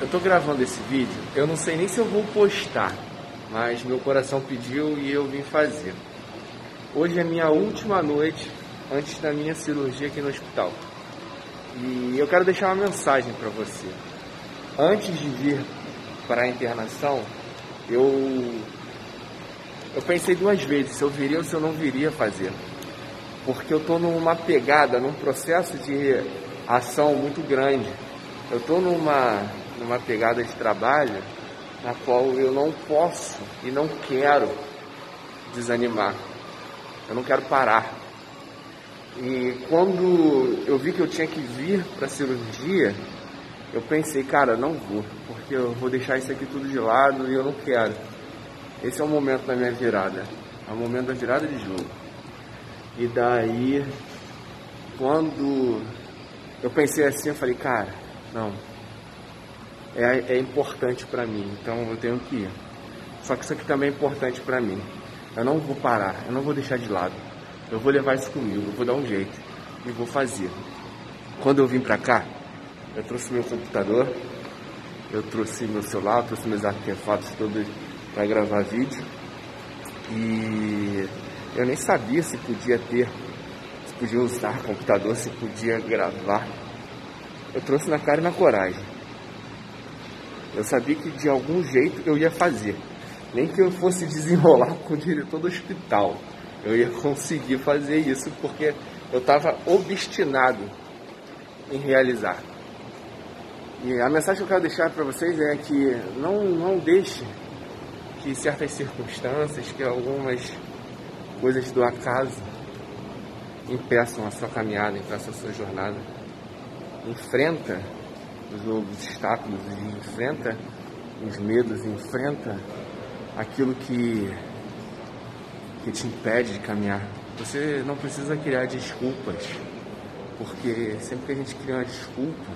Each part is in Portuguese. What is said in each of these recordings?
eu tô gravando esse vídeo, eu não sei nem se eu vou postar, mas meu coração pediu e eu vim fazer. Hoje é minha última noite antes da minha cirurgia aqui no hospital. E eu quero deixar uma mensagem para você. Antes de vir para a internação, eu eu pensei duas vezes se eu viria ou se eu não viria fazer. Porque eu estou numa pegada, num processo de ação muito grande. Eu estou numa, numa pegada de trabalho na qual eu não posso e não quero desanimar. Eu não quero parar. E quando eu vi que eu tinha que vir para a cirurgia, eu pensei, cara, não vou, porque eu vou deixar isso aqui tudo de lado e eu não quero. Esse é o momento da minha virada. É o momento da virada de jogo. E daí, quando eu pensei assim, eu falei, cara, não. É, é importante para mim, então eu tenho que ir. Só que isso aqui também é importante para mim. Eu não vou parar, eu não vou deixar de lado. Eu vou levar isso comigo, eu vou dar um jeito e vou fazer. Quando eu vim pra cá, eu trouxe meu computador, eu trouxe meu celular, trouxe meus artefatos todos para gravar vídeo. E eu nem sabia se podia ter, se podia usar computador, se podia gravar. Eu trouxe na cara e na coragem. Eu sabia que de algum jeito eu ia fazer. Nem que eu fosse desenrolar com o diretor do hospital eu ia conseguir fazer isso porque eu estava obstinado em realizar. E a mensagem que eu quero deixar para vocês é que não, não deixe que certas circunstâncias, que algumas coisas do acaso impeçam a sua caminhada, impeçam a sua jornada. Enfrenta os obstáculos, enfrenta os medos, enfrenta aquilo que que te impede de caminhar. Você não precisa criar desculpas, porque sempre que a gente cria uma desculpa,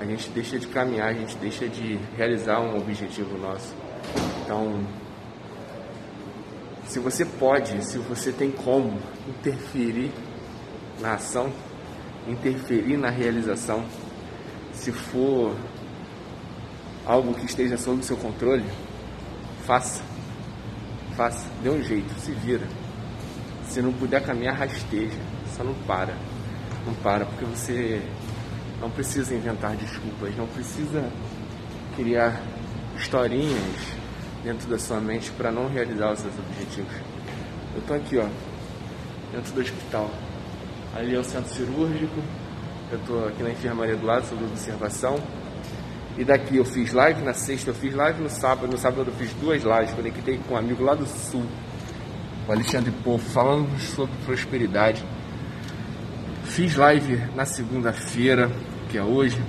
a gente deixa de caminhar, a gente deixa de realizar um objetivo nosso. Então, se você pode, se você tem como interferir na ação, interferir na realização, se for algo que esteja sob seu controle, faça. Faça, dê um jeito, se vira. Se não puder caminhar, rasteja. Só não para. Não para, porque você não precisa inventar desculpas, não precisa criar historinhas dentro da sua mente para não realizar os seus objetivos. Eu tô aqui, ó, dentro do hospital. Ali é o centro cirúrgico. Eu tô aqui na enfermaria do lado, sobre observação. E daqui eu fiz live, na sexta eu fiz live, no sábado, no sábado eu fiz duas lives, conectei com um amigo lá do sul, o Alexandre Povo, falando sobre prosperidade. Fiz live na segunda-feira, que é hoje.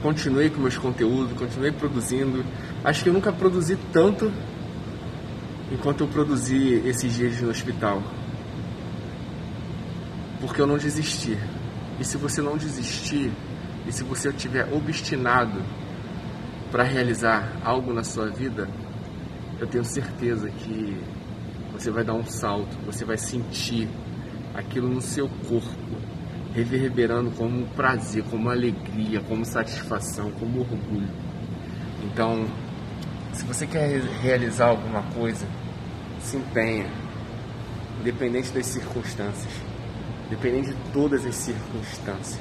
Continuei com meus conteúdos, continuei produzindo. Acho que eu nunca produzi tanto enquanto eu produzi esses dias no hospital. Porque eu não desisti. E se você não desistir, e se você estiver obstinado para realizar algo na sua vida, eu tenho certeza que você vai dar um salto, você vai sentir aquilo no seu corpo, reverberando como um prazer, como alegria, como satisfação, como orgulho. Então, se você quer realizar alguma coisa, se empenha, independente das circunstâncias, independente de todas as circunstâncias.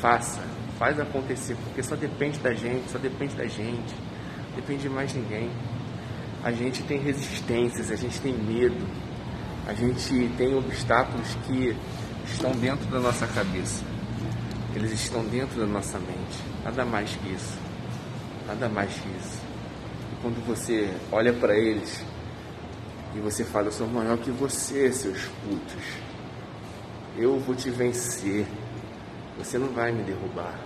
Faça, faz acontecer, porque só depende da gente, só depende da gente, depende de mais ninguém. A gente tem resistências, a gente tem medo, a gente tem obstáculos que estão dentro da nossa cabeça, eles estão dentro da nossa mente, nada mais que isso, nada mais que isso. E quando você olha para eles e você fala, eu sou maior que você, seus putos, eu vou te vencer. Você não vai me derrubar.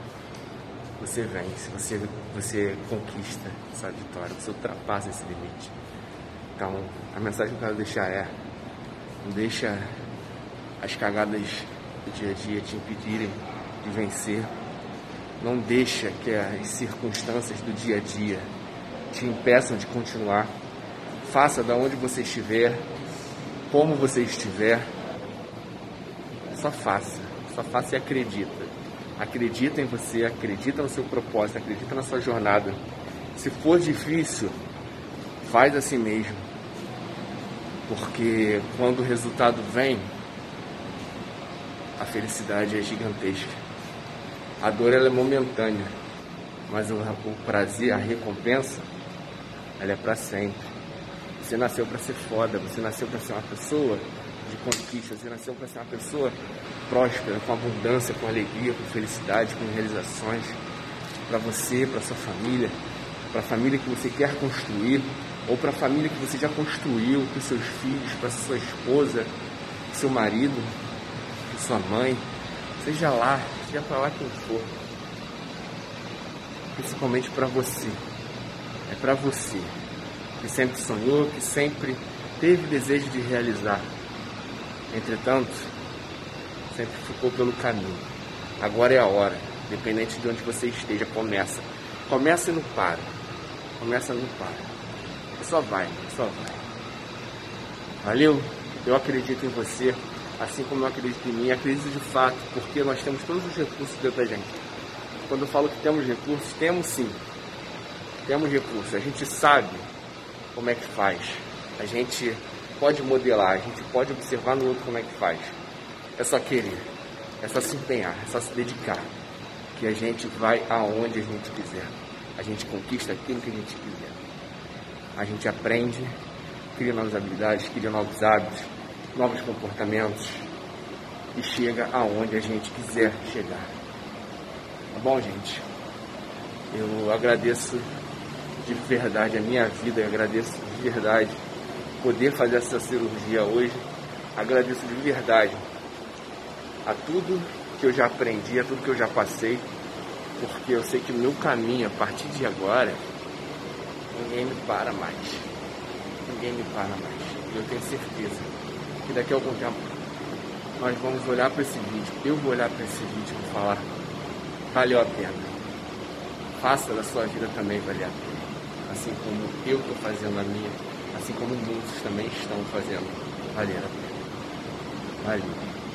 Você vence, você, você conquista essa vitória, você ultrapassa esse limite. Então, a mensagem que eu quero deixar é: não deixa as cagadas do dia a dia te impedirem de vencer. Não deixa que as circunstâncias do dia a dia te impeçam de continuar. Faça da onde você estiver, como você estiver. Só faça. Só faça e acredita. Acredita em você, acredita no seu propósito, acredita na sua jornada. Se for difícil, faz assim mesmo. Porque quando o resultado vem, a felicidade é gigantesca. A dor ela é momentânea, mas o, o prazer, a recompensa, ela é para sempre. Você nasceu para ser foda, você nasceu para ser uma pessoa de conquista, você nasceu para ser uma pessoa próspera, com abundância, com alegria, com felicidade, com realizações. Para você, para sua família, para a família que você quer construir, ou para a família que você já construiu, para seus filhos, para sua esposa, seu marido, sua mãe, seja lá, seja para lá quem for. Principalmente para você. É para você que sempre sonhou, que sempre teve desejo de realizar. Entretanto, sempre ficou pelo caminho. Agora é a hora, independente de onde você esteja, começa. Começa e não para. Começa e não para. Só vai, só vai. Valeu? Eu acredito em você, assim como eu acredito em mim. Acredito de fato, porque nós temos todos os recursos dentro da gente. Quando eu falo que temos recursos, temos sim. Temos recursos. A gente sabe como é que faz. A gente pode modelar, a gente pode observar no outro como é que faz. É só querer, é só se empenhar, é só se dedicar. Que a gente vai aonde a gente quiser. A gente conquista aquilo que a gente quiser. A gente aprende, cria novas habilidades, cria novos hábitos, novos comportamentos e chega aonde a gente quiser chegar. Tá bom, gente? Eu agradeço de verdade a minha vida, eu agradeço de verdade poder fazer essa cirurgia hoje. Agradeço de verdade a tudo que eu já aprendi, a tudo que eu já passei, porque eu sei que o meu caminho a partir de agora, ninguém me para mais. Ninguém me para mais. Eu tenho certeza que daqui a algum tempo nós vamos olhar para esse vídeo, eu vou olhar para esse vídeo e vou falar, valeu a pena. Faça da sua vida também valer a pena assim como eu estou fazendo a minha, assim como muitos também estão fazendo pena. Valeu.